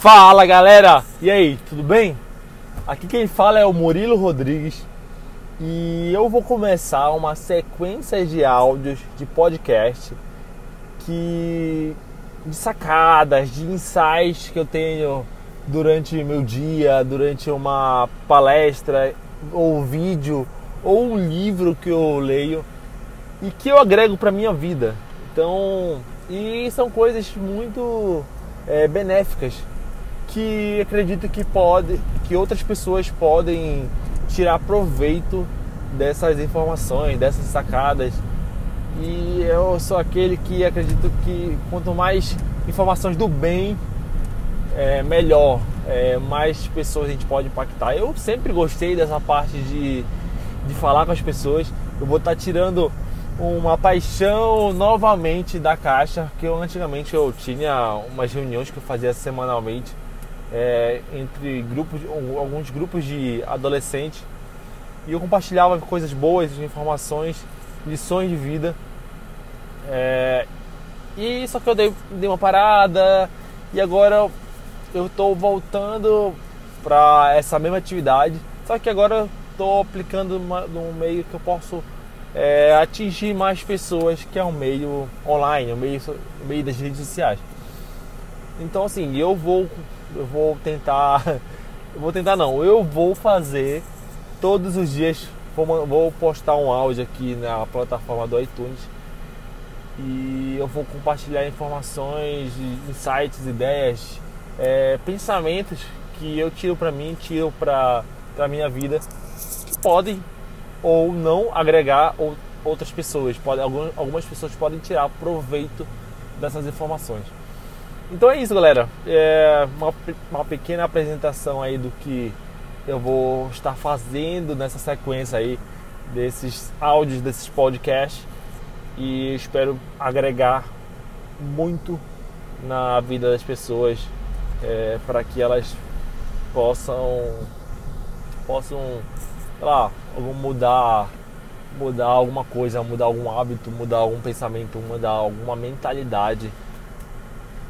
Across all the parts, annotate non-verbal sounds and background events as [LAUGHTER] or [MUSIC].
Fala galera! E aí, tudo bem? Aqui quem fala é o Murilo Rodrigues e eu vou começar uma sequência de áudios de podcast que de sacadas, de insights que eu tenho durante meu dia, durante uma palestra ou vídeo ou um livro que eu leio e que eu agrego para minha vida. Então, e são coisas muito é, benéficas que acredito que pode, que outras pessoas podem tirar proveito dessas informações, dessas sacadas. E eu sou aquele que acredito que quanto mais informações do bem, é, melhor, é, mais pessoas a gente pode impactar. Eu sempre gostei dessa parte de, de falar com as pessoas. Eu vou estar tirando uma paixão novamente da caixa, que eu antigamente eu tinha umas reuniões que eu fazia semanalmente é, entre grupos, alguns grupos de adolescentes e eu compartilhava coisas boas, informações, lições de vida. É, e só que eu dei, dei uma parada e agora eu estou voltando para essa mesma atividade, só que agora estou aplicando uma, num meio que eu posso é, atingir mais pessoas, que é o meio online, o meio, o meio das redes sociais. Então assim, eu vou eu vou tentar. [LAUGHS] Eu vou tentar não, eu vou fazer todos os dias. Vou, vou postar um áudio aqui na plataforma do iTunes e eu vou compartilhar informações, insights, ideias, é, pensamentos que eu tiro para mim, tiro para a minha vida, que podem ou não agregar outras pessoas. Pode, algumas pessoas podem tirar proveito dessas informações. Então é isso, galera. É uma, uma pequena apresentação aí do que eu vou estar fazendo nessa sequência aí desses áudios, desses podcasts e espero agregar muito na vida das pessoas é, para que elas possam possam sei lá mudar mudar alguma coisa mudar algum hábito mudar algum pensamento mudar alguma mentalidade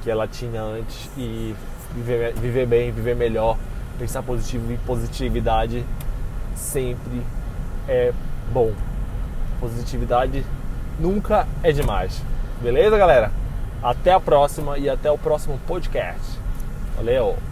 que ela tinha antes e viver, viver bem, viver melhor, pensar positivo e positividade sempre é bom. Positividade nunca é demais. Beleza, galera? Até a próxima e até o próximo podcast. Valeu!